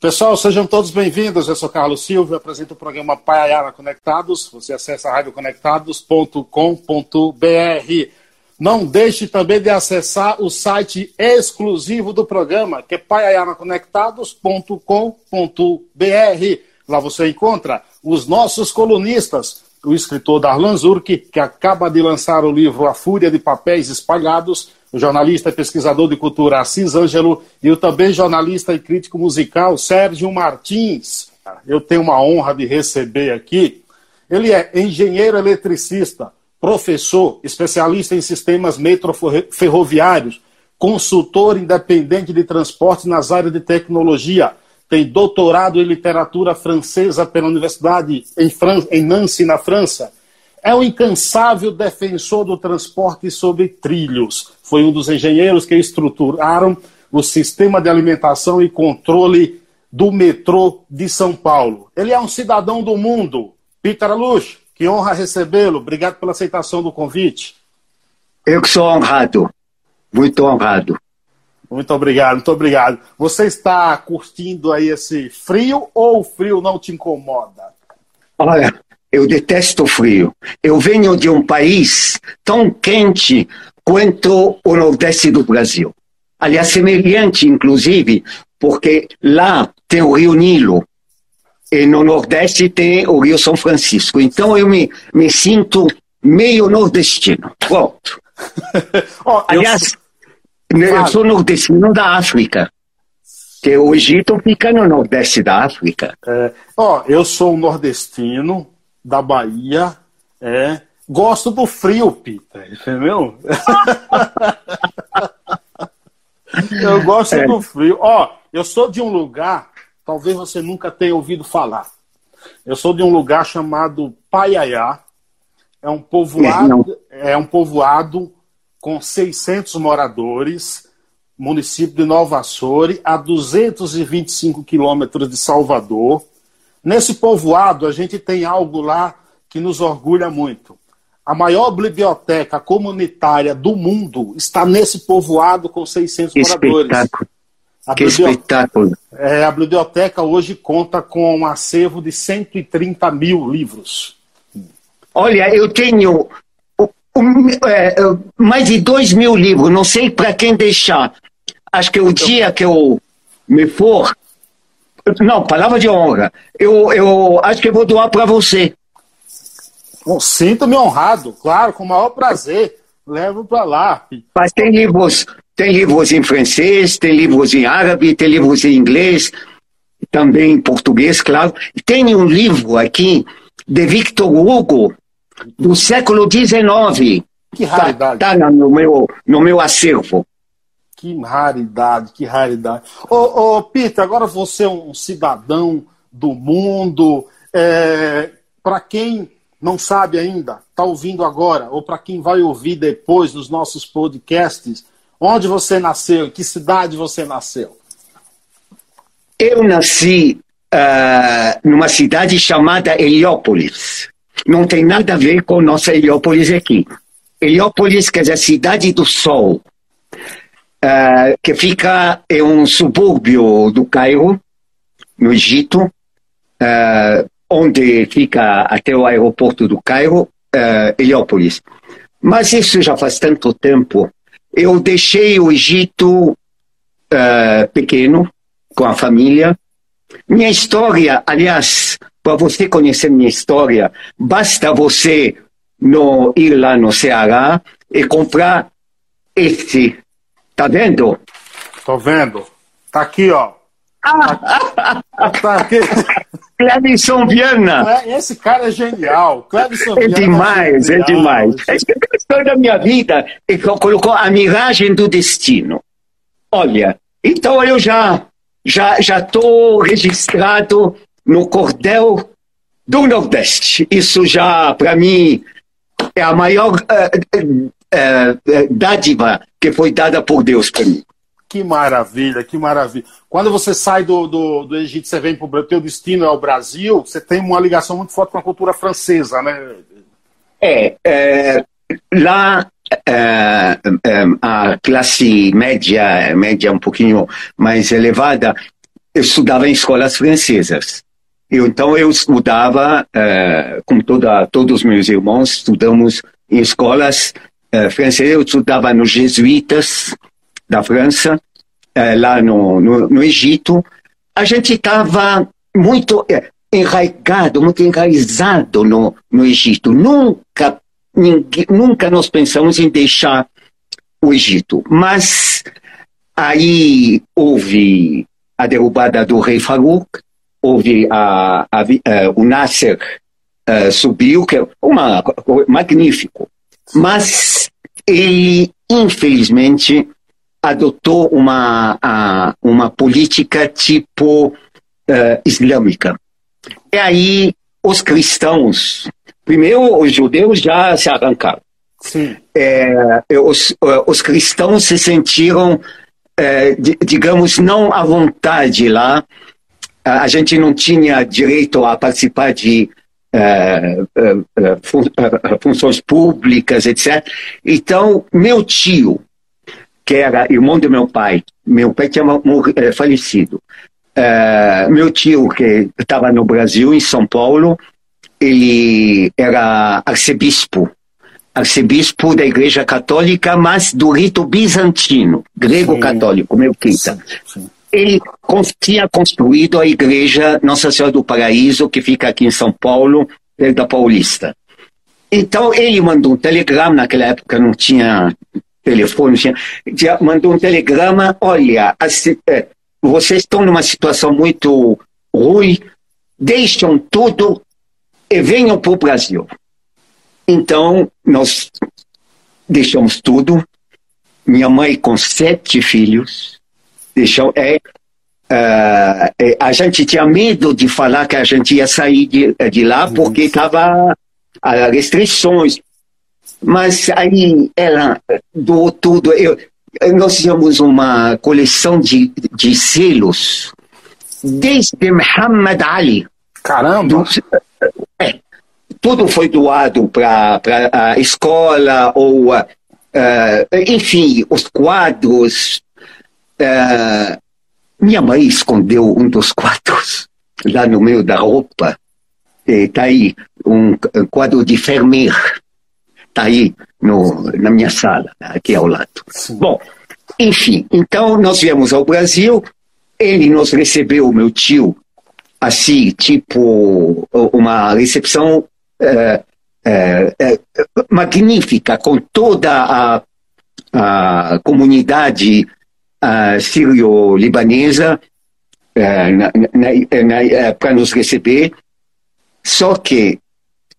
Pessoal, sejam todos bem-vindos. Eu sou Carlos Silva, apresento o programa Paiayara Conectados. Você acessa radioconectados.com.br. Não deixe também de acessar o site exclusivo do programa, que é paiayaraconectados.com.br. Lá você encontra os nossos colunistas, o escritor Darlan Zurk, que acaba de lançar o livro A Fúria de Papéis Espalhados, o jornalista e pesquisador de cultura Assis Ângelo e o também jornalista e crítico musical Sérgio Martins. Eu tenho uma honra de receber aqui. Ele é engenheiro eletricista, professor, especialista em sistemas metroferroviários, consultor independente de transportes nas áreas de tecnologia, tem doutorado em literatura francesa pela Universidade em, Fran em Nancy, na França. É um incansável defensor do transporte sobre trilhos. Foi um dos engenheiros que estruturaram o sistema de alimentação e controle do metrô de São Paulo. Ele é um cidadão do mundo. Peter Luz, que honra recebê-lo. Obrigado pela aceitação do convite. Eu que sou honrado. Muito honrado. Muito obrigado, muito obrigado. Você está curtindo aí esse frio ou o frio não te incomoda? Olha, eu detesto o frio. Eu venho de um país tão quente quanto o Nordeste do Brasil. Aliás, semelhante, inclusive, porque lá tem o Rio Nilo e no Nordeste tem o Rio São Francisco. Então eu me, me sinto meio nordestino. Pronto. oh, Aliás, eu, eu sou nordestino da África. Que o Egito fica no nordeste da África. É, ó, eu sou um nordestino da Bahia, é, gosto do frio, Peter, entendeu? eu gosto é. do frio. Ó, eu sou de um lugar, talvez você nunca tenha ouvido falar. Eu sou de um lugar chamado Paiaiá. É um povoado, é um povoado com 600 moradores, município de Nova Açores, a 225 quilômetros de Salvador. Nesse povoado, a gente tem algo lá que nos orgulha muito. A maior biblioteca comunitária do mundo está nesse povoado com 600 que moradores. Espetáculo. A que espetáculo. É, a biblioteca hoje conta com um acervo de 130 mil livros. Olha, eu tenho um, é, mais de dois mil livros, não sei para quem deixar. Acho que o dia que eu me for, não, palavra de honra, eu, eu acho que eu vou doar para você. Sinto-me honrado, claro, com o maior prazer. Levo para lá. Mas tem livros, tem livros em francês, tem livros em árabe, tem livros em inglês, também em português, claro. Tem um livro aqui de Victor Hugo, do século XIX. Que raridade. Está tá no, meu, no meu acervo. Que raridade, que raridade. Ô, ô Peter, agora você é um cidadão do mundo. É, Para quem não sabe ainda, está ouvindo agora, ou para quem vai ouvir depois nos nossos podcasts, onde você nasceu, em que cidade você nasceu? Eu nasci uh, numa cidade chamada Heliópolis não tem nada a ver com nossa Heliópolis aqui. Heliópolis quer dizer cidade do sol, uh, que fica em um subúrbio do Cairo, no Egito, uh, onde fica até o aeroporto do Cairo, uh, Heliópolis. Mas isso já faz tanto tempo. Eu deixei o Egito uh, pequeno, com a família. Minha história, aliás, para você conhecer minha história, basta você no, ir lá no Ceará e comprar esse. Tá vendo? Tô vendo. Tá aqui, ó. Ah. Tá aqui. Clebson Viana. É, esse cara é genial. Clebson é demais, é, é demais. É a história da minha vida e colocou a miragem do destino. Olha, então eu já já já estou registrado no cordel do Nordeste. Isso já, para mim, é a maior uh, uh, uh, dádiva que foi dada por Deus para mim. Que maravilha, que maravilha. Quando você sai do, do, do Egito, você vem para o teu destino é o Brasil, você tem uma ligação muito forte com a cultura francesa, né? É, é lá é, é, a classe média, média um pouquinho mais elevada, eu estudava em escolas francesas. Eu, então eu estudava, uh, como toda, todos os meus irmãos, estudamos em escolas uh, francesas. Eu estudava nos jesuítas da França, uh, lá no, no, no, Egito. A gente estava muito enraizado, muito enraizado no, no Egito. Nunca, ninguém, nunca nós pensamos em deixar o Egito. Mas aí houve a derrubada do rei Farouk, houve a, a, a, eh, o Nasser uh, subiu, que é uma, magnífico. Mas ele, infelizmente, adotou uma, uma política tipo uh, islâmica. E aí os cristãos, primeiro os judeus já se arrancaram. É, os, os cristãos se sentiram, é, digamos, não à vontade lá a gente não tinha direito a participar de funções públicas, etc. Então, meu tio, que era irmão do meu pai, meu pai tinha falecido, meu tio, que estava no Brasil, em São Paulo, ele era arcebispo arcebispo da Igreja Católica, mas do rito bizantino, grego-católico, meu quinta. Sim, sim ele tinha construído a igreja Nossa Senhora do Paraíso, que fica aqui em São Paulo, da Paulista. Então ele mandou um telegrama, naquela época não tinha telefone, tinha, mandou um telegrama, olha, é, vocês estão numa situação muito ruim, deixam tudo e venham para o Brasil. Então, nós deixamos tudo. Minha mãe com sete filhos, deixou, é, uh, é, a gente tinha medo de falar que a gente ia sair de, de lá porque estava as restrições. Mas aí ela doou tudo. Eu, nós tínhamos uma coleção de, de selos desde Muhammad Ali. Caramba! é, tudo foi doado para a escola ou, uh, enfim, os quadros, é, minha mãe escondeu um dos quadros lá no meio da roupa. Está aí um quadro de Vermeer. Está aí no, na minha sala, aqui ao lado. Sim. Bom, enfim, então nós viemos ao Brasil. Ele nos recebeu, meu tio, assim, tipo, uma recepção é, é, é, magnífica, com toda a, a comunidade uh, sírio-libanesa uh, para nos receber. Só que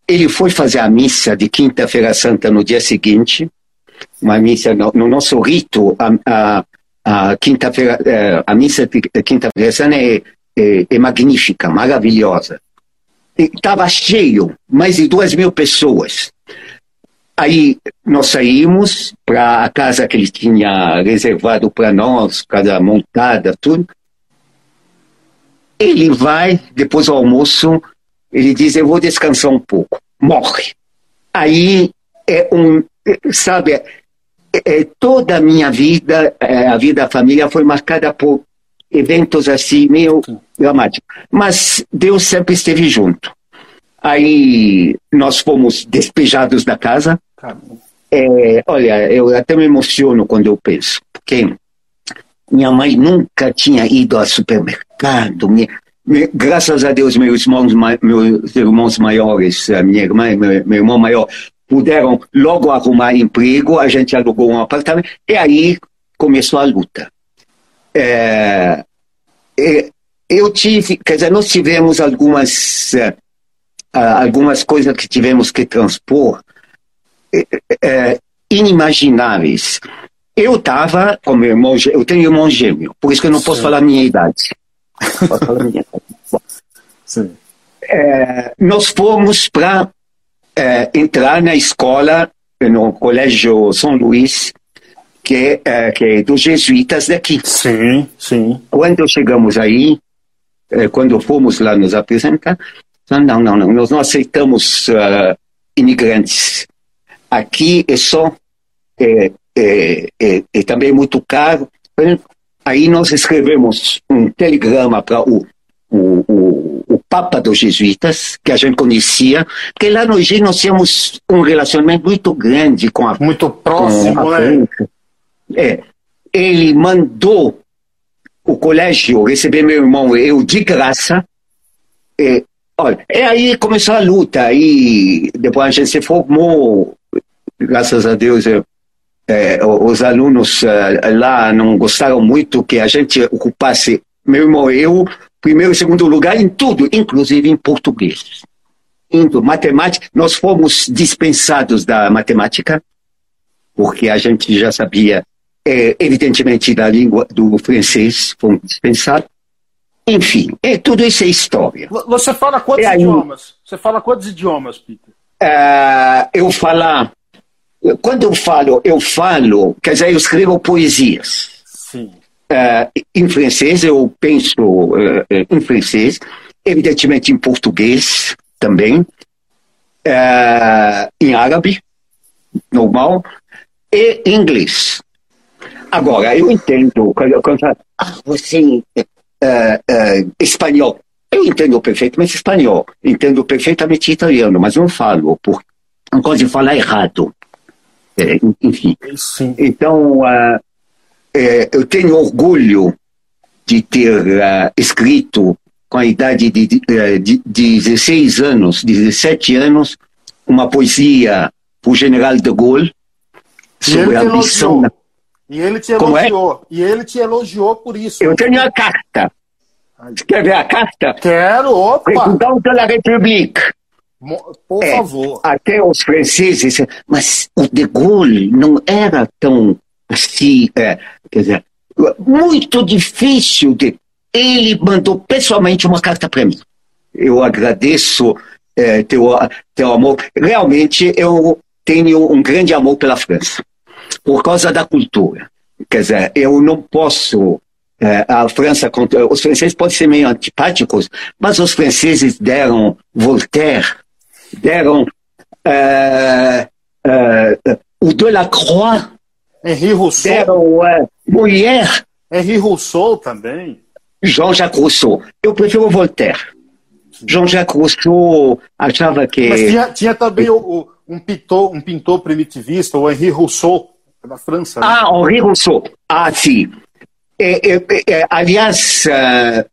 ele foi fazer a missa de Quinta-feira Santa no dia seguinte, uma missa no, no nosso rito, a, a, a quinta-feira, eh, a missa de Quinta-feira Santa é, é, é magnífica, maravilhosa. Estava cheio, mais de duas mil pessoas. Aí nós saímos para a casa que ele tinha reservado para nós, casa montada, tudo. Ele vai, depois do almoço, ele diz: Eu vou descansar um pouco. Morre. Aí é um, sabe, é, é, toda a minha vida, é, a vida da família foi marcada por eventos assim, meio dramáticos. Mas Deus sempre esteve junto. Aí nós fomos despejados da casa, é, olha, eu até me emociono quando eu penso, porque minha mãe nunca tinha ido ao supermercado. Minha, minha, graças a Deus, meus irmãos, meus irmãos maiores, a minha irmã e meu, meu irmão maior, puderam logo arrumar emprego, a gente alugou um apartamento, e aí começou a luta. É, é eu tive, quer dizer, nós tivemos algumas, uh, algumas coisas que tivemos que transpor, é, inimagináveis. Eu estava com meu irmão, eu tenho irmão gêmeo, por isso que eu não Sim. posso falar a minha idade. Posso falar minha idade. Sim. É, nós fomos para é, entrar na escola, no Colégio São Luís, que é, que é dos jesuítas daqui. Sim, sim. Quando chegamos aí, quando fomos lá nos apresentar, não, não, não, nós não aceitamos uh, imigrantes aqui é só é, é, é, é também muito caro. Aí nós escrevemos um telegrama para o, o, o, o, Papa dos Jesuítas, que a gente conhecia, porque lá no Egito nós tínhamos um relacionamento muito grande com a Muito próximo, né? É. Ele mandou o colégio receber meu irmão, eu de graça. É, olha, e aí começou a luta, aí depois a gente se formou, graças a Deus, eu, é, os alunos uh, lá não gostaram muito que a gente ocupasse, meu irmão eu, primeiro e segundo lugar em tudo, inclusive em português. Indo, matemática, nós fomos dispensados da matemática, porque a gente já sabia, é, evidentemente, da língua do francês, fomos dispensados. Enfim, é, tudo isso é história. Você fala quantos é idiomas? Você fala quantos idiomas, Peter? Uh, eu falar quando eu falo, eu falo, quer dizer, eu escrevo poesias. Sim. Uh, em francês, eu penso uh, em francês, evidentemente em português também, em árabe, normal, e inglês. Agora, eu entendo, quando, quando falo, ah, você espanhol, eu entendo perfeitamente espanhol, entendo perfeitamente italiano, mas não falo, por, não gosto de falar errado. É, enfim. Sim. Então, uh, é, eu tenho orgulho de ter uh, escrito, com a idade de, de, de 16 anos, 17 anos, uma poesia para o general de Gaulle sobre a ambição. E ele te elogiou. É? E ele te elogiou por isso. Eu tenho a carta. Você quer ver a carta? Quero, opa! Presidente da República. Por é, favor. Até os franceses, mas o de Gaulle não era tão assim, é, quer dizer, muito difícil de. Ele mandou pessoalmente uma carta para mim. Eu agradeço é, teu, teu amor. Realmente eu tenho um grande amor pela França, por causa da cultura. Quer dizer, eu não posso é, a França, os franceses podem ser meio antipáticos, mas os franceses deram Voltaire deram uh, uh, o Delacroix, Henri Rousseau, deram Molière. Henri Rousseau também. Jean-Jacques Rousseau. Eu prefiro Voltaire. Jean-Jacques Rousseau achava que. Mas tinha, tinha também o, o, um, pintor, um pintor primitivista, o Henri Rousseau, da França. Né? Ah, Henri Rousseau. Ah, sim. É, é, é, aliás, uh,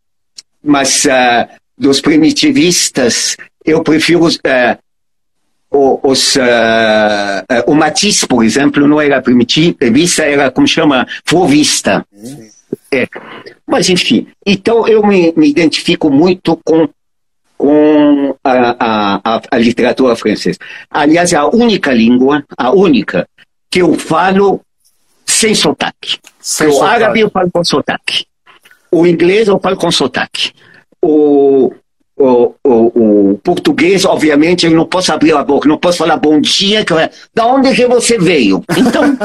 mas uh, dos primitivistas, eu prefiro uh, os, o Matisse, por exemplo, não era primitivista, era como chama, fovista. É. Mas, enfim, então eu me, me identifico muito com, com a, a, a, literatura francesa. Aliás, é a única língua, a única, que eu falo sem sotaque. Sem o sotaque. árabe eu falo com sotaque. O inglês eu falo com sotaque. O, o, o, o, português, obviamente, eu não posso abrir a boca, não posso falar bom dia, que é, da onde que você veio? Então.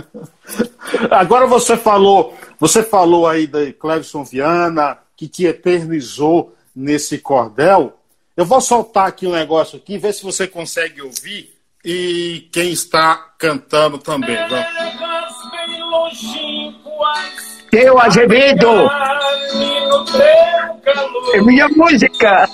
Agora você falou, você falou aí da Clevison Viana, que te eternizou nesse cordel. Eu vou soltar aqui um negócio aqui, ver se você consegue ouvir e quem está cantando também. Vamos. Teu Azevedo! É minha música!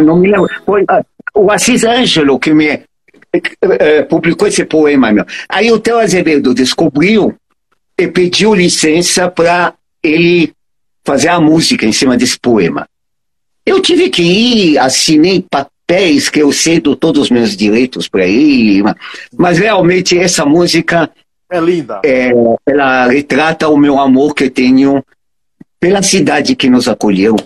Não me lembro. Foi uh, o Assis Ângelo que me uh, publicou esse poema. Meu. Aí o Teo Azevedo descobriu e pediu licença para ele fazer a música em cima desse poema. Eu tive que ir, assinei papéis que eu cedo todos os meus direitos para ele, mas realmente essa música é linda. É, ela retrata o meu amor que tenho pela cidade que nos acolheu,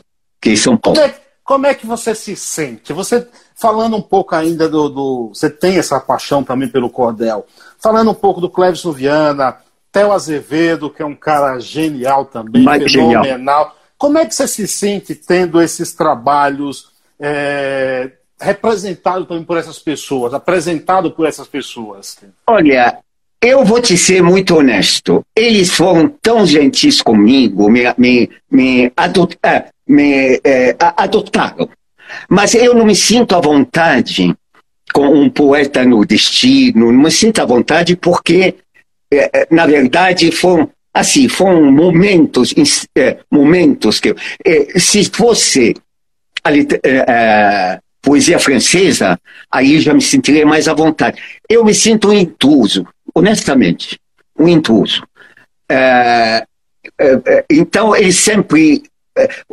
que é São Paulo. Como é, como é que você se sente? Você falando um pouco ainda do, do, Você tem essa paixão também pelo cordel. Falando um pouco do Cleves Viana, Theo Azevedo, que é um cara genial também, fenomenal. Genial. Como é que você se sente tendo esses trabalhos é, representado também por essas pessoas, apresentado por essas pessoas? Olha, eu vou te ser muito honesto. Eles foram tão gentis comigo, me, me, me, adot, é, me é, adotaram. Mas eu não me sinto à vontade com um poeta no destino, não me sinto à vontade porque, na verdade, foram assim, foram momentos, é, momentos que, é, se fosse a, poesia francesa, aí já me sentiria mais à vontade. Eu me sinto um intruso, honestamente, um intruso. então, ele sempre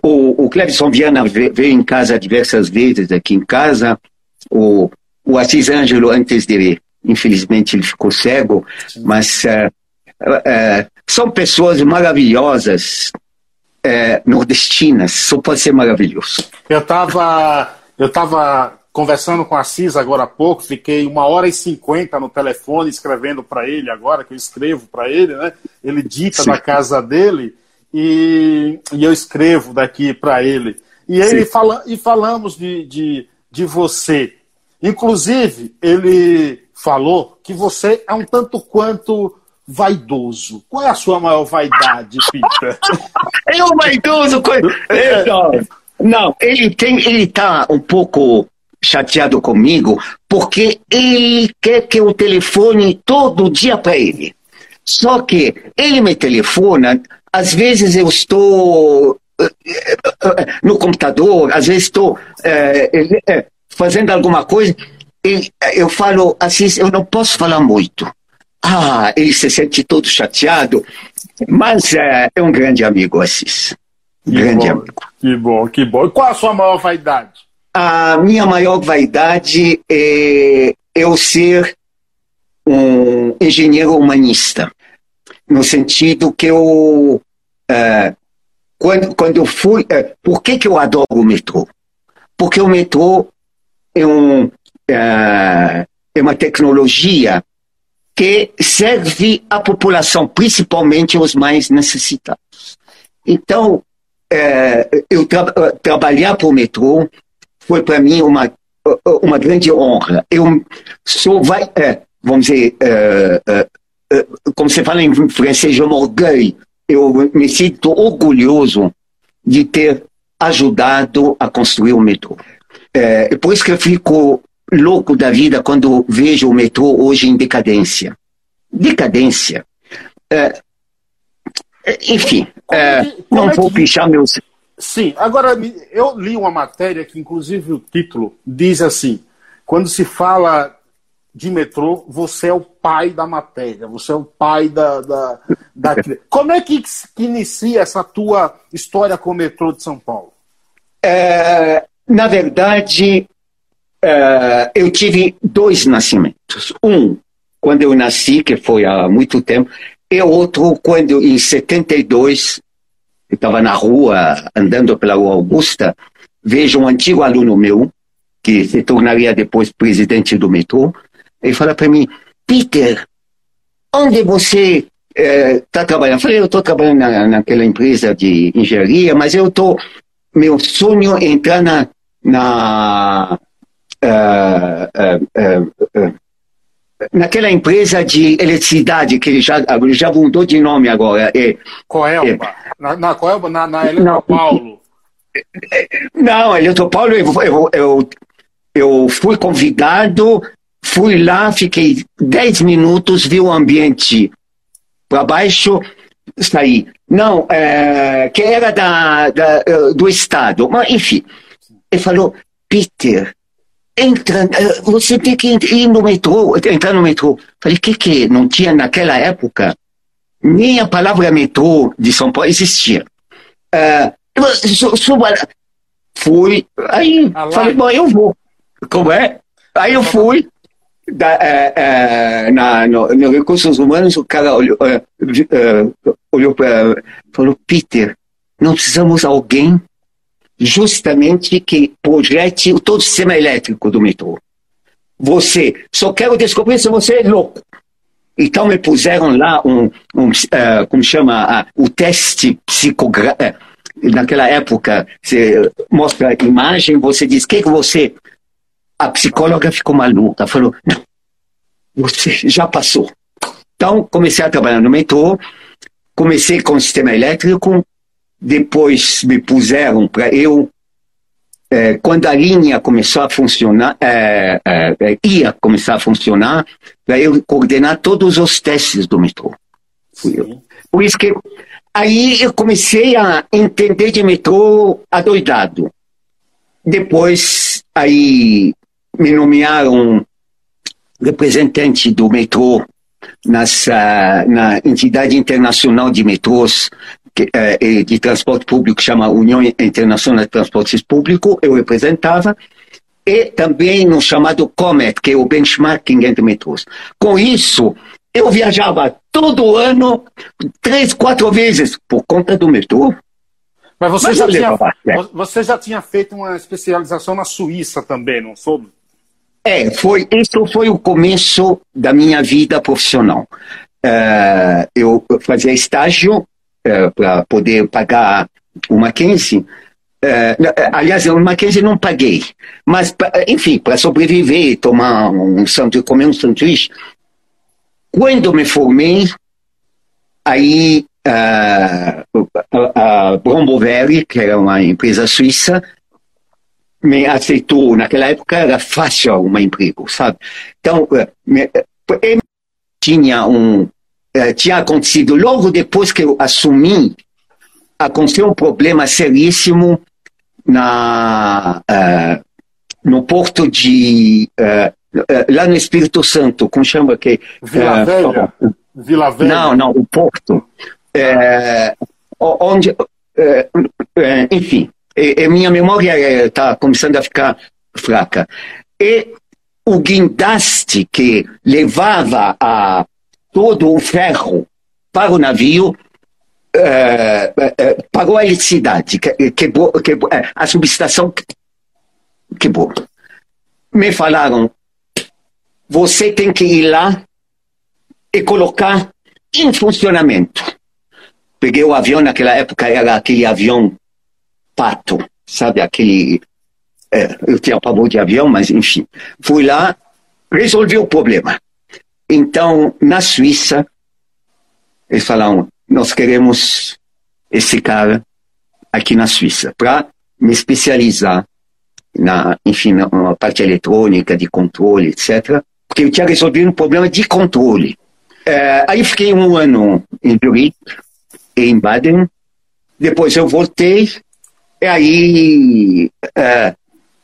o, o Clevison Viana veio em casa diversas vezes aqui em casa. O, o Assis Ângelo, antes dele, infelizmente, ele ficou cego, Sim. mas uh, uh, são pessoas maravilhosas, uh, nordestinas, só pode ser maravilhoso. Eu estava eu tava conversando com o Assis agora há pouco, fiquei uma hora e cinquenta no telefone escrevendo para ele agora, que eu escrevo para ele, né? Ele dita Sim. da casa dele e, e eu escrevo daqui para ele. E ele fala, e falamos de, de, de você. Inclusive, ele falou que você é um tanto quanto vaidoso. Qual é a sua maior vaidade, é um vaidoso. Não, não, ele tem, ele tá um pouco chateado comigo porque ele quer que eu telefone todo dia para ele. Só que ele me telefona às vezes eu estou eh, eh, no computador, às vezes estou é, fazendo alguma coisa eu falo assim, eu não posso falar muito. Ah, ele se sente todo chateado, mas é, é um grande amigo, Assis. Que grande bom, amigo. Que bom, que bom. E qual a sua maior vaidade? A minha maior vaidade é eu ser um engenheiro humanista, no sentido que eu é, quando, quando eu fui. É, por que, que eu adoro o metrô? Porque o metrô é, um, é, é uma tecnologia que serve à população, principalmente os mais necessitados. Então, é, eu tra trabalhar para o metrô foi para mim uma, uma grande honra. Eu sou, vai, é, vamos dizer, como se fala em francês, je m'orgueille eu me sinto orgulhoso de ter ajudado a construir o metrô. É, por isso que eu fico louco da vida quando vejo o metrô hoje em decadência. Decadência. É, enfim, é, não vou pichar meus. Sim, agora eu li uma matéria que, inclusive, o título diz assim: quando se fala de metrô, você é o pai da matéria, você é o pai da. da, da... Como é que, que inicia essa tua história com o metrô de São Paulo? É, na verdade, é, eu tive dois nascimentos. Um, quando eu nasci, que foi há muito tempo, e outro, quando em 72, eu estava na rua, andando pela Rua Augusta, vejo um antigo aluno meu, que se tornaria depois presidente do metrô, ele fala para mim, Peter, onde você está eh, trabalhando? Eu falei, eu estou trabalhando na, naquela empresa de engenharia, mas eu estou. Meu sonho é entrar na. na uh, uh, uh, naquela empresa de eletricidade que já, já mudou de nome agora. É, Coelba. É, na, na Coelba, na, na Eletropaulo. Não, Eletropaulo, eu, eu, eu, eu fui convidado Fui lá, fiquei 10 minutos, vi o ambiente para baixo, saí. Não, é, que era da, da, do Estado. Mas, enfim, ele falou, Peter, entra, é, você tem que ir no metrô, entrar no metrô. Falei, que que não tinha naquela época? Nem a palavra metrô de São Paulo existia. Uh, suba, fui, aí ah, falei, bom, eu vou. Como é? Aí eu fui, da, é, é, na, no, no, Recursos Humanos, o cara olhou, é, é olhou para falou: Peter, não precisamos de alguém justamente que projete todo o sistema elétrico do metrô. Você, só quero descobrir se você é louco. Então me puseram lá um, um uh, como chama, uh, o teste psicográfico. Uh, naquela época, você mostra a imagem, você diz, o que, que você a psicóloga ficou maluca, falou: não, você já passou. Então, comecei a trabalhar no metrô, comecei com o sistema elétrico, depois me puseram para eu é, quando a linha começou a funcionar, é, é, é ia começar a funcionar, para eu coordenar todos os testes do metrô. Por isso que aí eu comecei a entender de metrô adoidado. Depois, aí me nomearam representante do metrô nessa, na entidade internacional de metrôs que, eh, de transporte público, chama União Internacional de Transportes Públicos, eu representava, e também no chamado COMET, que é o benchmarking entre metrôs. Com isso, eu viajava todo ano, três, quatro vezes, por conta do metrô. Mas você, Mas já, tinha, você já tinha feito uma especialização na Suíça também, não soube? É, foi, isso foi o começo da minha vida profissional. Uh, eu fazia estágio uh, para poder pagar o Mackenzie. Uh, aliás, o Mackenzie não paguei, mas, enfim, para sobreviver, tomar um sanduíche, comer um sanduíche. Quando me formei, aí a, a Brombovelli, que era uma empresa suíça, me aceitou. Naquela época era fácil um emprego, sabe? Então, eh, me, eh, tinha um. Eh, tinha acontecido logo depois que eu assumi, aconteceu um problema seríssimo na, uh, no porto de. Uh, lá no Espírito Santo, como chama que? Vila Velha. Vila Velha. Não, não, o porto. onde. enfim, minha memória está eh, começando a ficar fraca. E o guindaste que levava a todo o ferro para o navio eh, eh, pagou a eletricidade, quebrou, quebrou, a subestação quebrou. Me falaram, você tem que ir lá e colocar em funcionamento. Peguei o avião, naquela época era aquele avião pato, sabe? Aquele. É, eu tinha pavor de avião, mas enfim. Fui lá, resolvi o problema. Então, na Suíça, eles falaram: nós queremos esse cara aqui na Suíça para me especializar na, enfim, na parte eletrônica, de controle, etc. Porque eu tinha resolvido um problema de controle. É, aí fiquei um ano em Zurique, em Baden. Depois eu voltei e aí, é,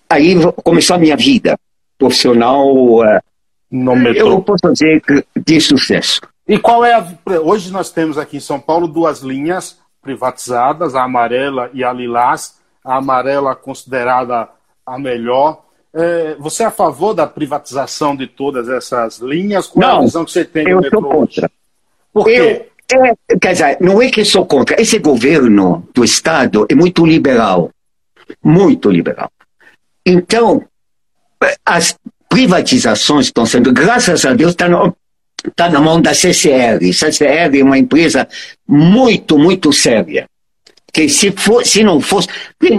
aí começou a minha vida profissional. É, eu posso dizer de sucesso. E qual é a. Hoje nós temos aqui em São Paulo duas linhas privatizadas, a amarela e a lilás. A amarela considerada a melhor. É, você é a favor da privatização de todas essas linhas? Qual Não, é a visão que você tem eu sou contra. Por quê? É, quer dizer, não é que sou contra. Esse governo do Estado é muito liberal. Muito liberal. Então, as privatizações estão sendo, graças a Deus, está tá na mão da CCR. CCR é uma empresa muito, muito séria. Que se, for, se não fosse,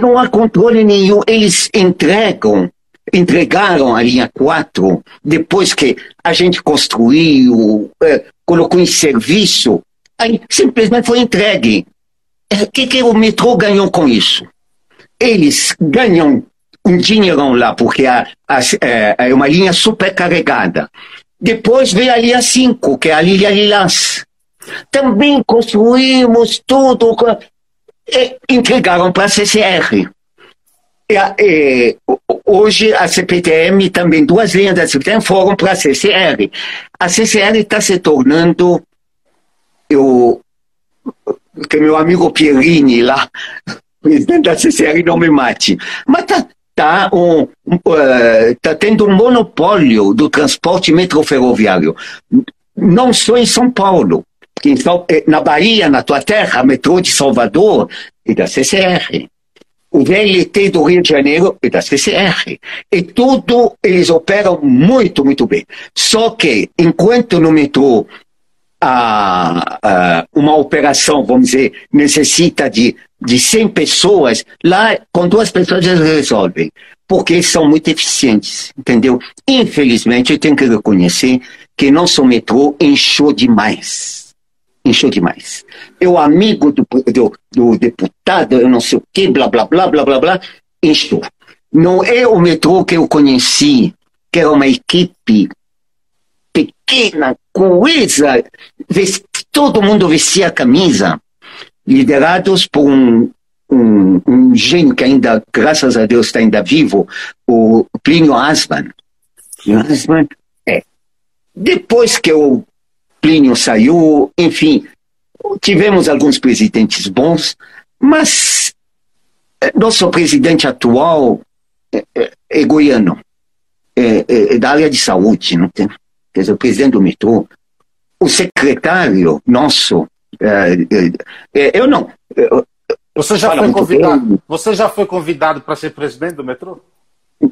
não há controle nenhum. Eles entregam, entregaram a linha 4, depois que a gente construiu, eh, colocou em serviço, Aí simplesmente foi entregue. O é, que, que o metrô ganhou com isso? Eles ganham um dinheirão lá, porque a, a, é, é uma linha supercarregada. Depois veio a linha 5, que é a linha Lilás. Também construímos tudo. E entregaram para a CCR. E, e, hoje a CPTM, também duas linhas da CPTM foram para a CCR. A CCR está se tornando eu, que meu amigo Pierini lá, presidente da CCR, não me mate. Mas tá, tá, um, uh, tá tendo um monopólio do transporte metroferroviário. Não só em São Paulo, em São, eh, na Bahia, na tua terra, metrô de Salvador e da CCR. O VLT do Rio de Janeiro e da CCR. E tudo eles operam muito, muito bem. Só que, enquanto no metrô a, a, uma operação, vamos dizer, necessita de, de 100 pessoas, lá com duas pessoas eles resolvem, porque são muito eficientes, entendeu? Infelizmente, eu tenho que reconhecer que nosso metrô encheu demais. Encheu demais. Eu, amigo do, do, do deputado, eu não sei o que, blá, blá, blá, blá, blá, blá, encheu. não é o metrô que eu conheci, que era uma equipe pequena, coesa, todo mundo vestia a camisa, liderados por um, um, um gênio que ainda, graças a Deus, está ainda vivo, o Plínio Asman. Plínio Asman, é. Depois que o Plínio saiu, enfim, tivemos alguns presidentes bons, mas eh, nosso presidente atual é, é, é goiano, é, é, da área de saúde, não tem? Quer dizer, o presidente do metrô, o secretário nosso, é, é, é eu não. Você já foi convidado? Bem. Você já foi convidado para ser presidente do metrô?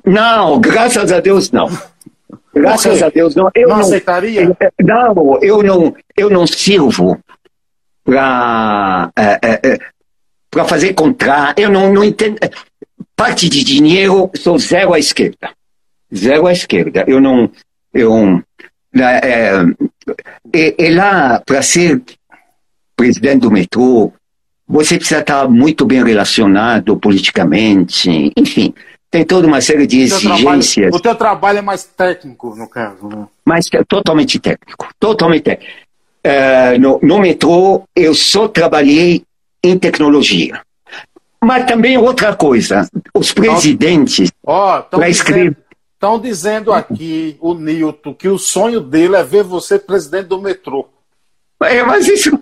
Não, graças a Deus não. Graças a Deus não. Eu não, não aceitaria? Não, eu não, eu não sirvo para é, é, para fazer contra. Eu não, não entendo. Parte de dinheiro, sou zero à esquerda. Zero à esquerda. Eu não. Eu, é, é, é lá, para ser presidente do metrô, você precisa estar muito bem relacionado politicamente, enfim, tem toda uma série de exigências. Trabalho, o teu trabalho é mais técnico, no caso, né? Mas totalmente técnico, totalmente técnico. Uh, no, no metrô, eu só trabalhei em tecnologia. Mas também outra coisa, os presidentes oh, para escrever... Estão dizendo aqui, o Nilton, que o sonho dele é ver você presidente do metrô. É, mas isso.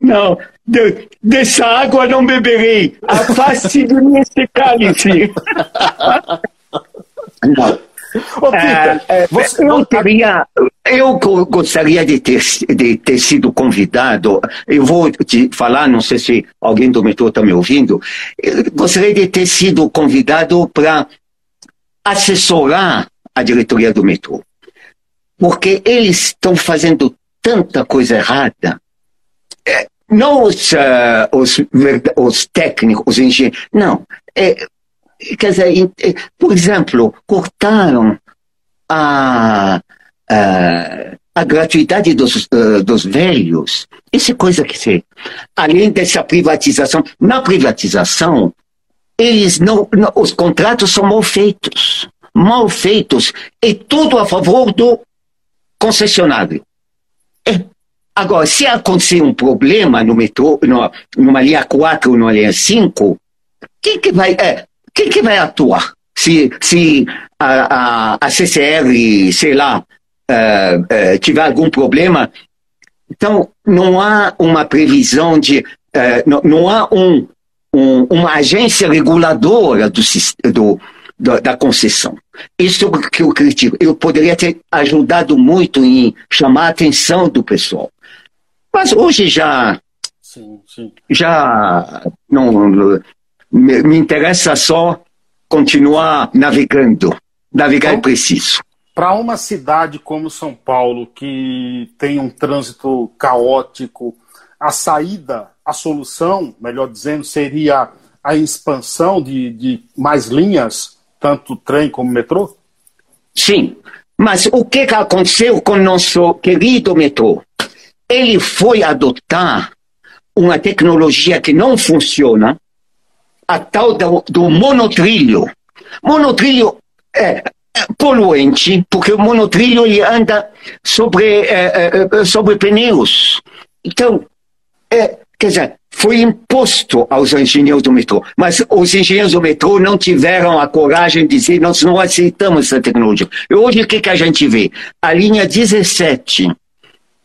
não, de, dessa água não beberei. Afaste de mim esse cálice. não. Ô, Peter, é, é, você, eu, queria, eu gostaria de ter, de ter sido convidado. Eu vou te falar, não sei se alguém do metrô está me ouvindo. Eu gostaria de ter sido convidado para assessorar a diretoria do metrô porque eles estão fazendo tanta coisa errada. É, não os, uh, os, os, técnicos, os engenheiros, não. É, quer dizer, é, por exemplo, cortaram a, a, a gratuidade dos, uh, dos velhos. Isso é coisa que se. Além dessa privatização, na privatização, eles não, não, os contratos são mal feitos. Mal feitos. E tudo a favor do concessionário. É. Agora, se acontecer um problema no metrô, numa, numa linha 4 ou numa linha 5, quem que vai, é, quem que vai atuar? Se, se a, a, a CCR, sei lá, uh, uh, tiver algum problema, então não há uma previsão de, uh, não, não, há um, um, uma agência reguladora do, do, da concessão. Isso que eu critico. Eu poderia ter ajudado muito em chamar a atenção do pessoal. Mas hoje já. Sim, sim. Já não, me, me, interessa só continuar navegando. Navegar então, é preciso. Para uma cidade como São Paulo, que tem um trânsito caótico, a saída, a solução, melhor dizendo, seria a expansão de, de mais linhas tanto trem como metrô? Sim, mas o que aconteceu com o nosso querido metrô? Ele foi adotar uma tecnologia que não funciona, a tal do, do monotrilho. Monotrilho é, é poluente, porque o monotrilho ele anda sobre, é, é, sobre pneus. Então, é, quer dizer, foi imposto aos engenheiros do metrô. Mas os engenheiros do metrô não tiveram a coragem de dizer nós não aceitamos essa tecnologia. E hoje o que, que a gente vê? A linha 17,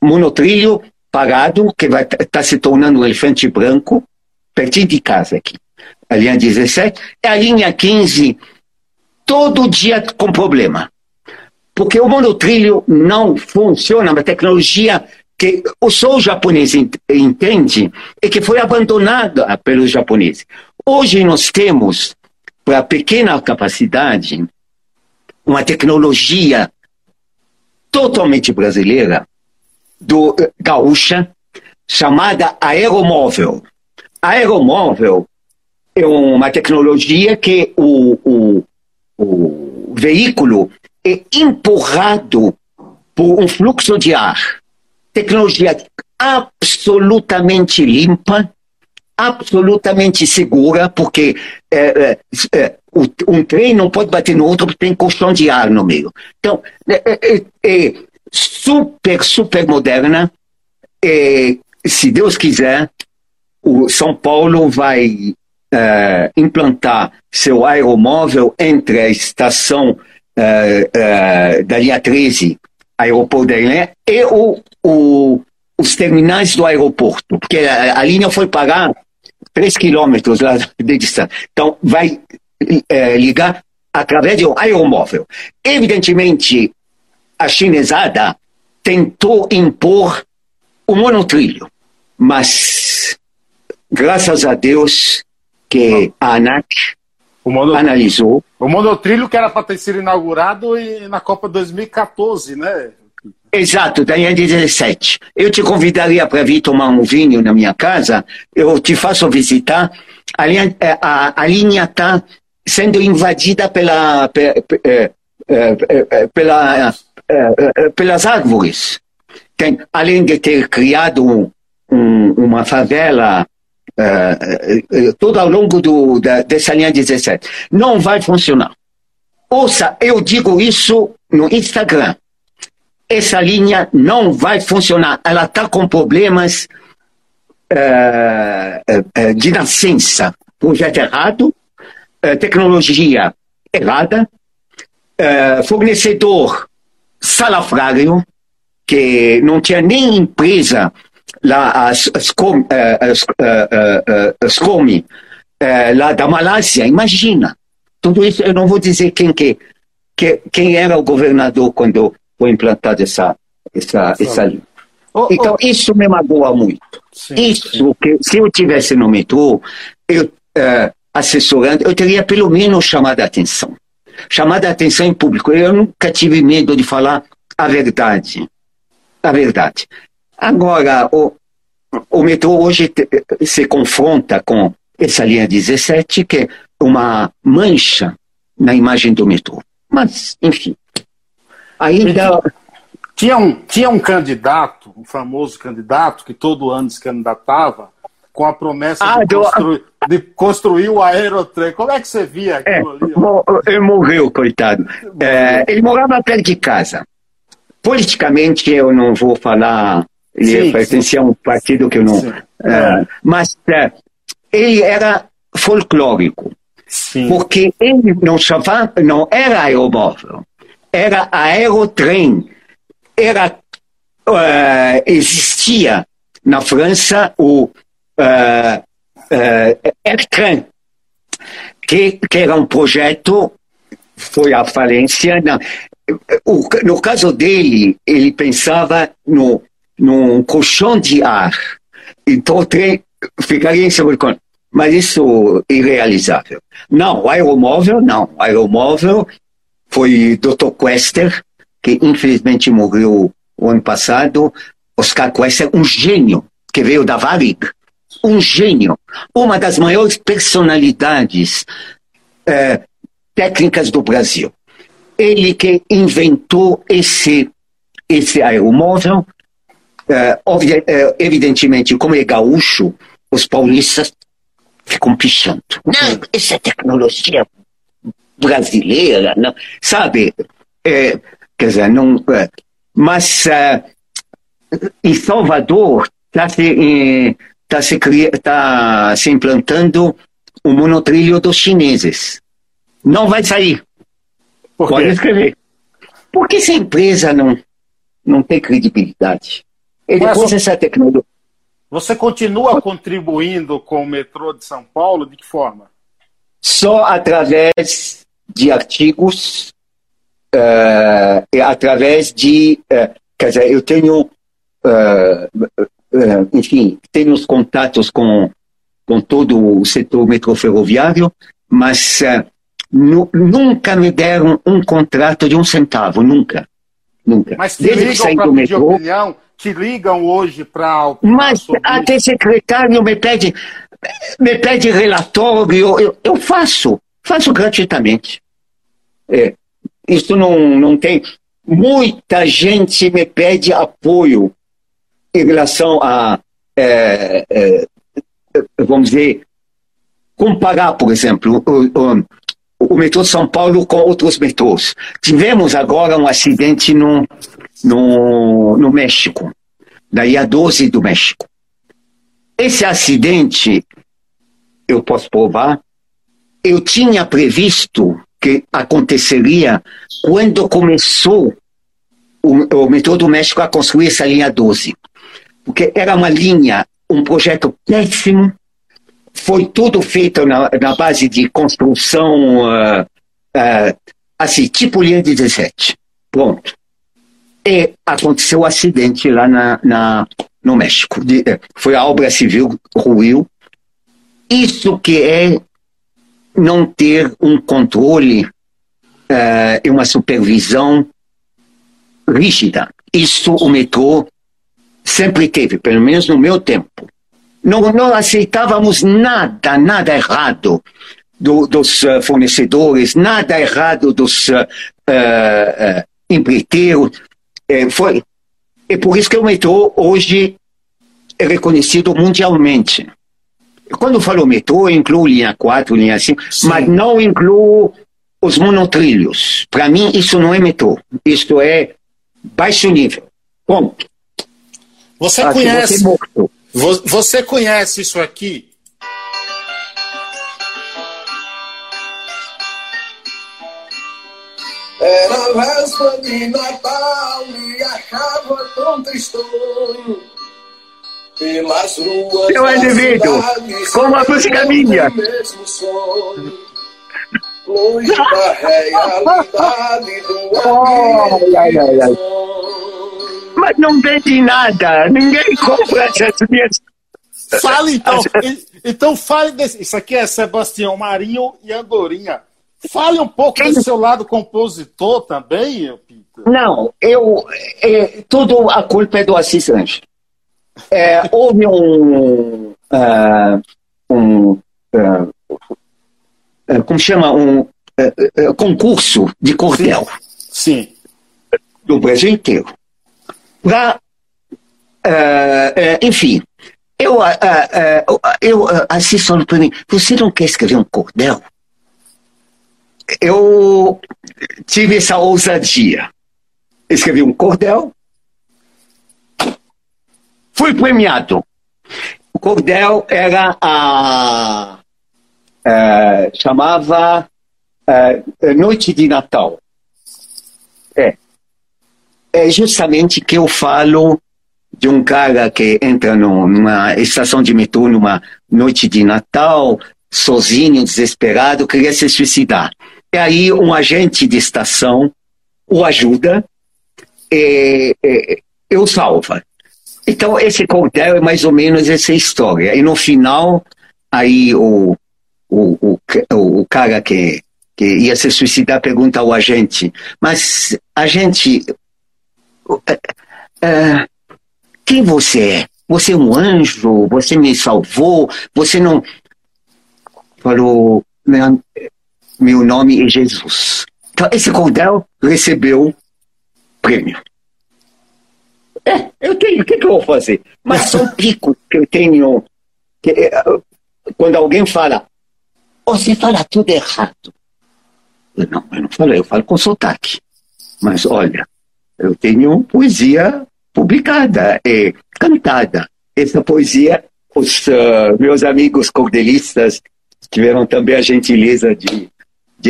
monotrilho parado, que vai tá se tornando um elefante branco, pertinho de casa aqui. A linha 17. E a linha 15, todo dia com problema. Porque o monotrilho não funciona, a tecnologia que só o japonês entende e que foi abandonada pelos japoneses. Hoje nós temos, para pequena capacidade, uma tecnologia totalmente brasileira, do gaúcha, chamada aeromóvel. Aeromóvel é uma tecnologia que o, o, o veículo é empurrado por um fluxo de ar tecnologia absolutamente limpa, absolutamente segura, porque é, é, é um trem não pode bater no outro porque tem colchão de ar no meio. Então, é, é, é super, super moderna. se Deus quiser, o São Paulo vai uh, implantar seu aeromóvel entre a estação uh, uh, da linha 13, aeroporto da Ilha, e o, o, os terminais do aeroporto, porque a, a linha foi pagar 3 quilômetros lá de distância. Então, vai ligar através de um aeromóvel. Evidentemente, a chinesada tentou impor o monotrilho, mas graças a Deus que a ANAC o mono, analisou. O monotrilho que era para ter sido inaugurado na Copa 2014, né? Exato, daí é 17. Eu te convidaria para vir tomar um vinho na minha casa, eu te faço visitar. A linha é, está sendo invadida pela, é, é, pela, pelas árvores. Tem, além de ter criado um, uma favela uh, todo ao longo do, da, dessa linha 17. Não vai funcionar. Ouça, eu digo isso no Instagram. Essa linha não vai funcionar. Ela está com problemas de nascença. Projeto errado, tecnologia errada, fornecedor salafrário, que não tinha nem empresa lá as, as, eh, as, eh, eh, lá da Malásia, imagina. Tudo isso, eu não vou dizer quem, que, que quem era o governador quando foi implantada essa, essa, essa linha. Oh, então, oh. isso me magoa muito. Sim, isso, sim. que se eu tivesse no metrô, eu, assessorando, eu teria pelo menos chamado a atenção. Chamado a atenção em público. Eu nunca tive medo de falar a verdade. A verdade. Agora, o, o metrô hoje se confronta com essa linha 17, que é uma mancha na imagem do metrô. Mas, enfim. Ainda. Tinha um, tinha um candidato, um famoso candidato, que todo ano se candidatava, com a promessa ah, de, construir, de, construir, o aerotrem. Como é que você via é, aquilo é, ali? Ele morreu, coitado. É, ele morava perto de casa. Politicamente, eu não vou falar ele sim, pertencia sim. a um partido que eu não. Uh, mas uh, ele era folclórico. Sim. Porque ele não, chamava, não era aeromóvel, era aerotrem. Era, uh, existia na França o uh, Airtrain, que, que era um projeto, foi à falência. O, no caso dele, ele pensava no num colchão de ar. Então o trem ficaria em cima do. Mas isso é irrealizável. Não, aeromóvel, não. Aeromóvel foi Dr. Quester, que infelizmente morreu o ano passado. Oscar Quester, um gênio, que veio da Varig. Um gênio. Uma das maiores personalidades é, técnicas do Brasil. Ele que inventou esse, esse aeromóvel é, é, evidentemente, como é gaúcho, os paulistas ficam pichando. Não, isso é tecnologia brasileira, não. Sabe? É, quer dizer, não. É, mas é, em Salvador está se, tá se, tá se implantando o monotrilho dos chineses. Não vai sair. Pode escrever. Porque essa empresa não, não tem credibilidade. E depois essa tecnologia. Você continua contribuindo com o metrô de São Paulo? De que forma? Só através de artigos, uh, e através de. Uh, quer dizer, eu tenho. Uh, enfim, tenho os contatos com, com todo o setor metrô ferroviário, mas nunca me deram um contrato de um centavo, nunca. Nunca. Mas Desde que saí do metrô. Opinião, te ligam hoje para. Mas até secretário me pede, me pede relatório, eu, eu faço, faço gratuitamente. É, isso não, não tem. Muita gente me pede apoio em relação a é, é, vamos dizer, comparar, por exemplo, o, o, o metrô de São Paulo com outros metrôs. Tivemos agora um acidente no, no, no México, da IA 12 do México. Esse acidente, eu posso provar, eu tinha previsto que aconteceria quando começou o, o metrô do México a construir essa linha 12. Porque era uma linha, um projeto péssimo, foi tudo feito na, na base de construção, uh, uh, assim, tipo linha 17. Pronto. E aconteceu o um acidente lá na, na, no México. De, eh, foi a obra civil, ruiu. Isso que é não ter um controle uh, e uma supervisão rígida. Isso o metrô sempre teve, pelo menos no meu tempo. Não, não aceitávamos nada, nada errado do, dos uh, fornecedores, nada errado dos uh, uh, empreiteiros. É, foi, é por isso que o metrô hoje é reconhecido mundialmente. Quando falo metrô, eu incluo linha 4, linha 5, Sim. mas não incluo os monotrilhos. Para mim, isso não é metrô. Isso é baixo nível. Ponto. Você conhece. Você conhece isso aqui? Era véspera de Natal e achava tão tristonho. Pelas ruas. Seu indivíduo, como a música minha. Longe da realidade do ai, ai, ai, ai mas não vende nada. Ninguém compra essas minhas. Fale então. então fale desse. Isso aqui é Sebastião Marinho e Andorinha. Fale um pouco Quem... do seu lado compositor também, Peter. Não, eu. É, tudo a culpa é do Assis Anjo. É, houve um. Uh, um uh, como chama? Um uh, concurso de cordel. Sim. Do Brasil inteiro para, uh, eh, uh, eh, enfim, eu, uh, eu assisto para mim, você não quer escrever um cordel? Eu tive essa ousadia. Escrevi um cordel, fui premiado. O cordel era a. chamava Noite de Natal. É é justamente que eu falo de um cara que entra numa estação de metrô numa noite de Natal, sozinho, desesperado, queria se suicidar. E aí um agente de estação o ajuda e, e, e o salva. Então esse cordel é mais ou menos essa história. E no final, aí o, o, o, o cara que, que ia se suicidar pergunta ao agente, mas agente, é, quem você é? Você é um anjo? Você me salvou? Você não. Falou, meu, nome é Jesus. Então, esse cordel recebeu prêmio. É, eu tenho, o que, que eu vou fazer? Mas são picos que eu tenho. Que, é, quando alguém fala, você fala tudo errado. Eu, não, eu não falo, eu falo com sotaque. Mas olha, eu tenho poesia publicada e cantada. Essa poesia, os uh, meus amigos cordelistas tiveram também a gentileza de...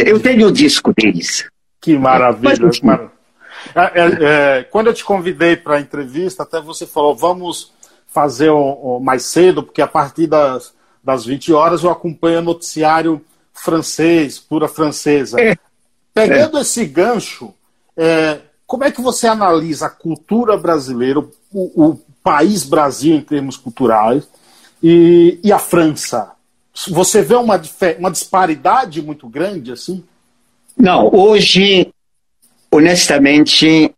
Eu tenho o disco deles. Que maravilha. Mas, que maravilha. É, é, é, quando eu te convidei para a entrevista, até você falou, vamos fazer o, o mais cedo, porque a partir das, das 20 horas eu acompanho o noticiário francês, pura francesa. É. Pegando esse gancho, é, como é que você analisa a cultura brasileira, o, o país Brasil em termos culturais, e, e, a França? Você vê uma, uma disparidade muito grande assim? Não, hoje, honestamente,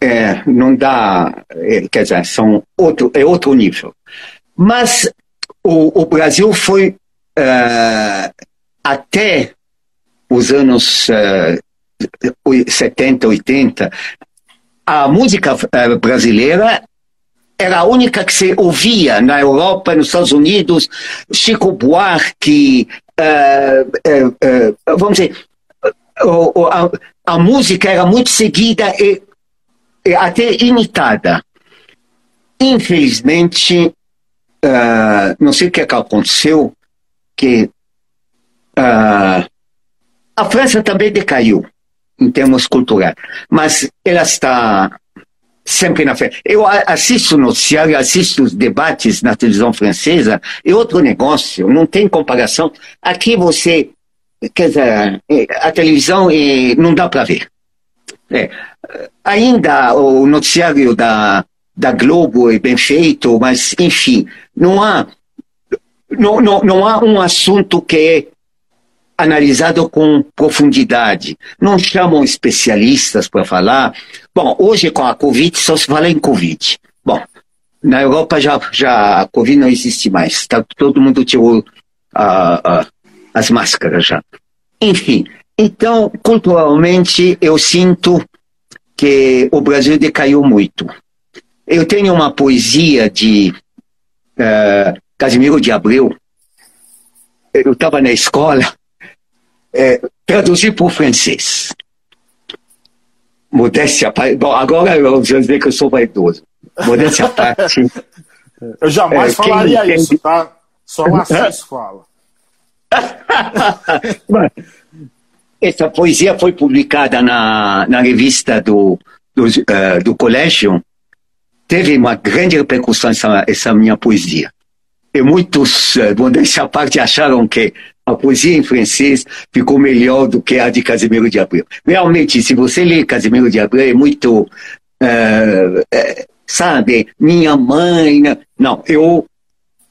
é, não dá. É, quer dizer, são outro, é outro nível. Mas o, o Brasil foi é, até os anos é, 70, 80, a música eh, brasileira era a única que se ouvia na Europa, nos Estados Unidos, Chico Buarque, uh, uh, uh, vamos dizer, a, a, música era muito seguida e, e até imitada. Infelizmente, não sei o que, é que aconteceu, que a França também decaiu em termos culturais, mas ela está sempre na frente. Eu assisto o noticiário, assisto os debates na televisão francesa, é outro negócio, não tem comparação. Aqui você, quer dizer, é, a televisão é, não dá para ver. É. Ainda o noticiário da, da Globo é bem feito, mas, enfim, não há, não, não, não há um assunto que é analisado com profundidade. Não chamam especialistas para falar. Bom, hoje com a Covid só se fala em Covid. Bom, na Europa já, já a Covid não existe mais. Tá, todo mundo tirou uh, uh, as máscaras já. Enfim, então, culturalmente, eu sinto que o Brasil decaiu muito. Eu tenho uma poesia de uh, Casimiro de Abreu. Eu estava na escola é, traduzir para o francês. Modéstia à parte. Bom, agora eu vou dizer que eu sou vaidoso. Modéstia à parte. eu jamais é, falaria entende... isso, tá? Só o Assis fala. Essa poesia foi publicada na, na revista do, do, uh, do colégio. Teve uma grande repercussão essa, essa minha poesia. E muitos, uh, modéstia à parte, acharam que a poesia em francês ficou melhor do que a de Casimiro de Abreu. Realmente, se você lê Casimiro de Abreu, é muito. Uh, uh, sabe, minha mãe. Não, eu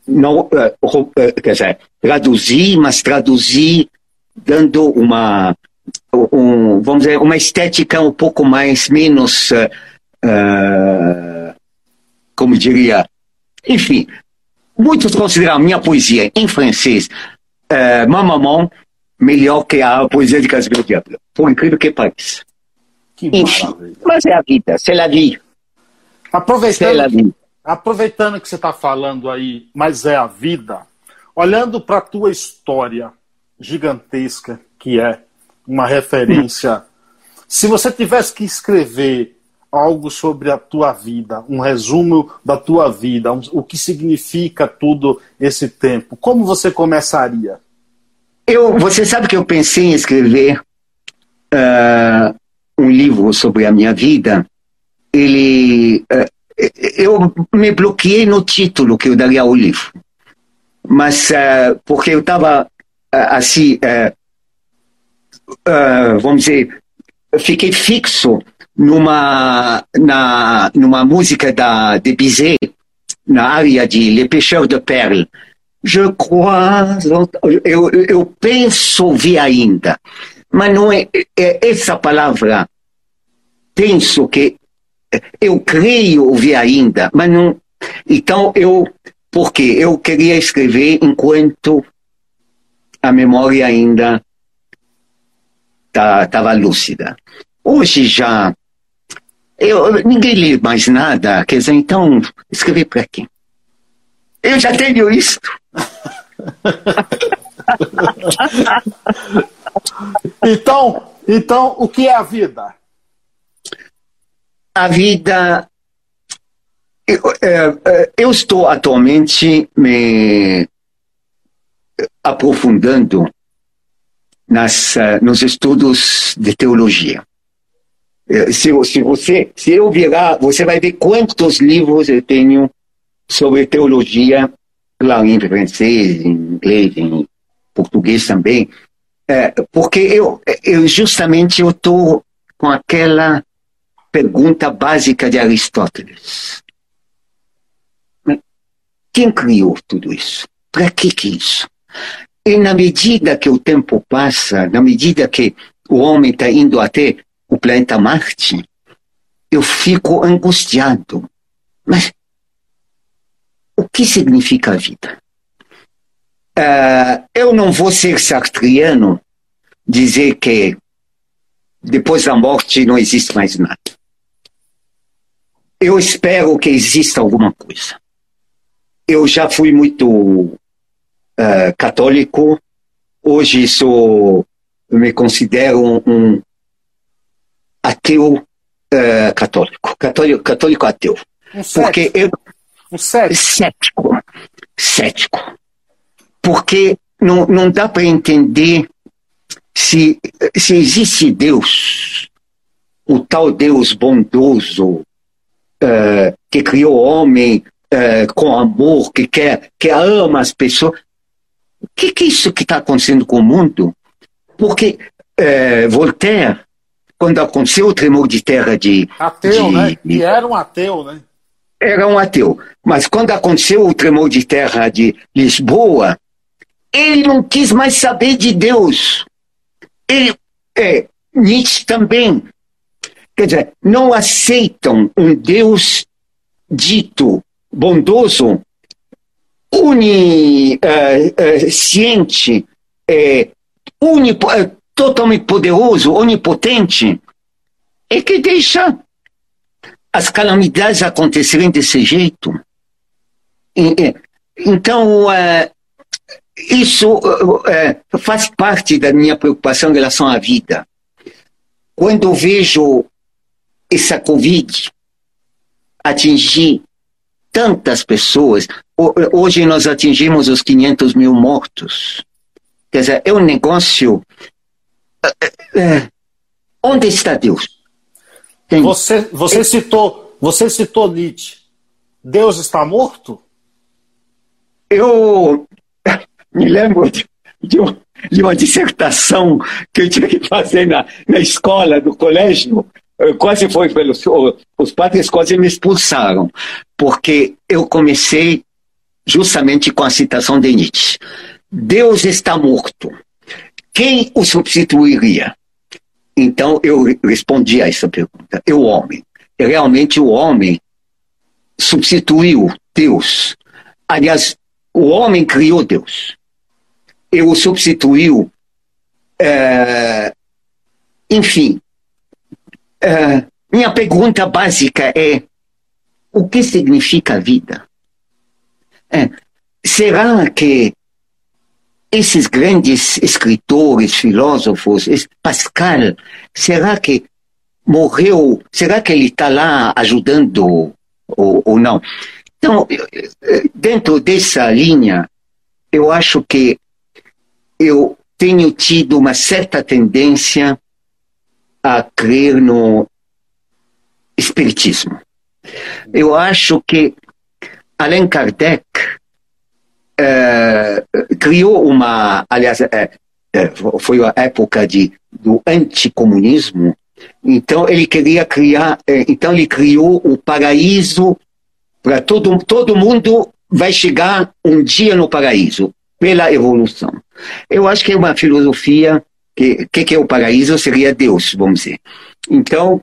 não. Uh, quer dizer, traduzi, mas traduzi dando uma. Um, vamos dizer, uma estética um pouco mais, menos. como diria. Enfim, muitos consideram minha poesia em francês é, Mamamon melhor que a poesia de Casimiro de Abreu. Por incrível que pareça. Que Enfim, mas é a vida, c'est la vie. Aproveitando, aproveitando que você está falando aí, mas é a vida, olhando para a tua história gigantesca, que é uma referência. Se você tivesse que escrever algo sobre a tua vida, um resumo da tua vida, um, o que significa tudo esse tempo, como você começaria? Eu, você sabe que eu pensei em escrever uh, um livro sobre a minha vida. Ele, uh, eu me bloqueei no título que eu daria ao livro, mas uh, porque eu estava assim, vamos dizer, fiquei fixo numa na numa música da de Bizet na área de Le Pêcheur de Perles je crois, eu, eu penso ouvir ainda, mas não é, é essa palavra, penso que eu creio ouvir ainda, mas não. Então eu, porque eu queria escrever enquanto a memória ainda estava tá, lúcida. Hoje já eu, ninguém lê mais nada, quer dizer, então escrever para quem? Eu já tenho isso. então, então, o que é a vida? A vida. Eu, é, é, eu estou atualmente me aprofundando nas, eh, nos estudos de teologia. Eh, se, se você se eu virar, você vai ver quantos livros eu tenho sobre teologia lá em francês, em inglês, em português também, é, porque eu, eu justamente eu estou com aquela pergunta básica de Aristóteles. Quem criou tudo isso? Para que que isso? E na medida que o tempo passa, na medida que o homem está indo até o planeta Marte, eu fico angustiado. Mas o que significa a vida? Uh, eu não vou ser sartriano dizer que depois da morte não existe mais nada. eu espero que exista alguma coisa. Eu já fui muito uh, católico, hoje sou, me considero um, ateu uh, católico, católico, católico ateu. Um Porque cético. eu, Um cético. cético, cético. Porque não, não dá para entender se, se existe Deus, o tal Deus bondoso, eh, que criou o homem eh, com amor, que quer, que ama as pessoas. O que, que é isso que está acontecendo com o mundo? Porque Voltaire, quando aconteceu o tremor de terra de, Ateu, de- né? E era um ateu, né? era um ateu. Mas quando aconteceu o tremor de terra de Lisboa, ele não quis mais saber de Deus. Ele, é, Nietzsche também. Quer dizer, não aceitam um Deus dito bondoso, onisciente, é, unipo- é, totalmente poderoso, onipotente, e que deixa as calamidades acontecerem desse jeito. Então, eh, isso eh, faz parte da minha preocupação em relação à vida. Quando eu vejo essa Covid atingir tantas pessoas, ho- hoje nós atingimos os 500 mil mortos. Quer dizer, é um negócio. Eh, onde está Deus? Tem- Você, você, citou, você citou Nietzsche. Deus está morto? eu me lembro de, de de uma dissertação que eu tive que fazer na, na escola, no colégio. Quase foi pelos os padres quase me expulsaram, porque eu comecei justamente com a citação de Nietzsche. Deus está morto. Quem o substituiria? Então eu respondi a essa pergunta. Eu, homem. Realmente o homem substituiu Deus. Aliás, o homem criou Deus. E o substituiu. eh, enfim, eh, minha pergunta básica é: o que significa vida? Eh, será que esses grandes escritores, filósofos, Pascal, será que morreu? Será que ele está lá ajudando ou, ou não? Então, dentro dessa linha, eu acho que eu tenho tido uma certa tendência a crer no espiritismo. Eu acho que Allan Kardec eh, criou uma, aliás, eh, eh, foi a época de, do anticomunismo, então ele queria criar, eh, então ele criou o paraíso para todo, todo mundo vai chegar um dia no paraíso, pela evolução. Eu acho que é uma filosofia que que, que é o paraíso seria Deus, vamos dizer. Então,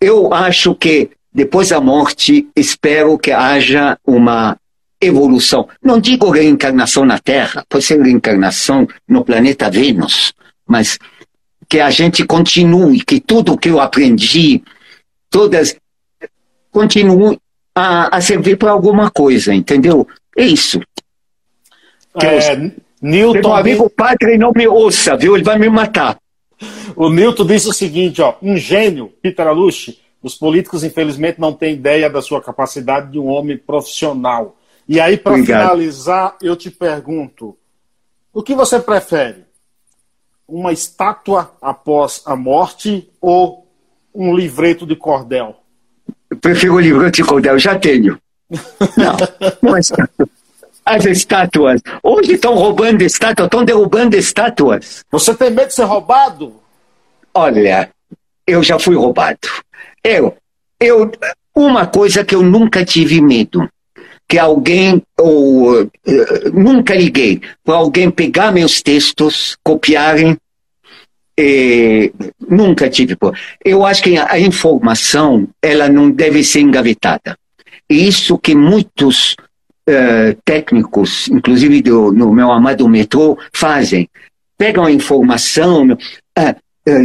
eu acho que depois da morte, espero que haja uma evolução. Não digo reencarnação na Terra, pode ser reencarnação no planeta Vênus, mas que a gente continue, que tudo que eu aprendi, todas, continue a, a servir para alguma coisa, entendeu? É isso. É, Meu Newton, amigo padre não me ouça, viu? Ele vai me matar. o Newton disse o seguinte, ó, um gênio, Peter Alushi, os políticos infelizmente não têm ideia da sua capacidade de um homem profissional. E aí, para finalizar, eu te pergunto, o que você prefere? Uma estátua após a morte ou um livreto de cordel? Eu prefiro o livro de cordel, já tenho. Não, mas as estátuas. Hoje estão roubando estátuas, estão derrubando estátuas. Você tem medo de ser roubado? Olha, eu já fui roubado. Eu, eu, uma coisa que eu nunca tive medo, que alguém, ou eh, nunca liguei, para alguém pegar meus textos, copiarem, eh, nunca tive. Eu acho que a informação, ela não deve ser engavetada. E isso que muitos eh, técnicos, inclusive do, no meu amado metrô, fazem. Pegam a informação, eh,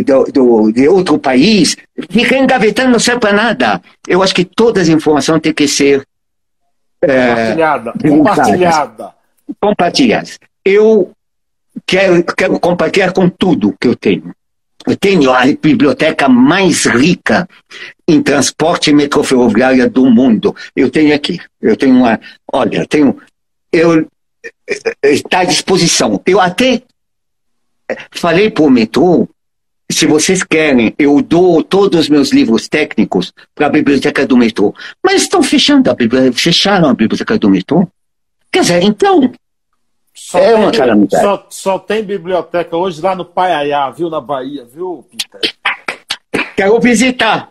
do, do, de outro país, fica engavetando, não serve para nada. Eu acho que todas as informações têm que ser compartilhada. É, compartilhada. Compartilhadas. Eu quero, quero compartilhar com tudo que eu tenho. Eu tenho a biblioteca mais rica em transporte metroferroviário do mundo. Eu tenho aqui. Eu tenho uma. Olha, eu tenho. Eu, está à disposição. Eu até falei para o metrô se vocês querem, eu dou todos os meus livros técnicos para a biblioteca do metrô. Mas estão fechando a biblioteca, fecharam a biblioteca do metrô. Quer dizer, então. Só é uma calamidade. Só, só, tem biblioteca hoje lá no Paiaiá, viu, na Bahia, viu, Peter? Quero visitar.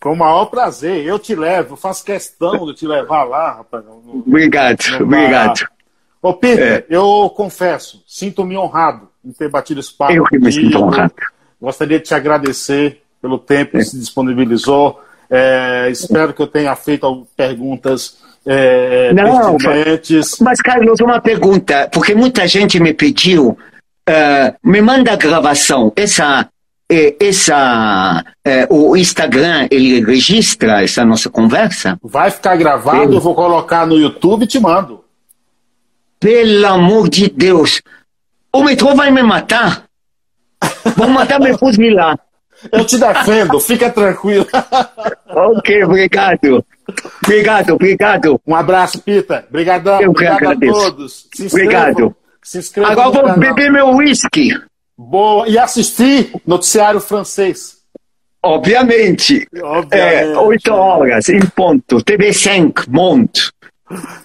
Com o maior prazer. Eu te levo, faço questão de te levar lá, rapaz. No, obrigado, no obrigado. Ô, Peter, é. eu confesso, sinto-me honrado em ter batido esse papo. Eu que me sinto honrado. Gostaria de te agradecer pelo tempo que se disponibilizou. É, espero que eu tenha feito perguntas é, Não, pertinentes. Mas, Carlos, uma pergunta, porque muita gente me pediu, uh, me manda a gravação. Essa, é, essa, é, o Instagram, ele registra essa nossa conversa? Vai ficar gravado, eu vou colocar no YouTube e te mando. Pelo amor de Deus. O metrô vai me matar? Vão matar me fuzilar. Eu te defendo, fica tranquilo. ok, obrigado. Obrigado, obrigado. Um abraço, Pita. Obrigadão. Eu obrigado agradeço. a todos. Se obrigado. Se inscreva Agora vou canal. beber meu whisky. Boa. E assistir noticiário francês. Obviamente. Obviamente. É, 8 horas, em ponto. TV 5, monte.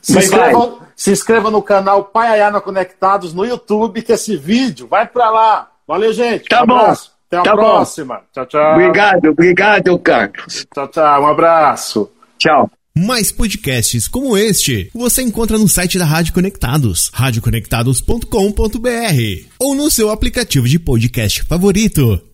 Se inscreva, se inscreva no canal Pai Ayana Conectados no YouTube, que esse vídeo vai para lá. Valeu, gente. Tá um bom. Abraço. Até a tá próxima. Bom. Tchau, tchau. Obrigado, obrigado, Carlos. Tchau, tchau. Um abraço. Tchau. Mais podcasts como este você encontra no site da Rádio Conectados, radioconectados.com.br ou no seu aplicativo de podcast favorito.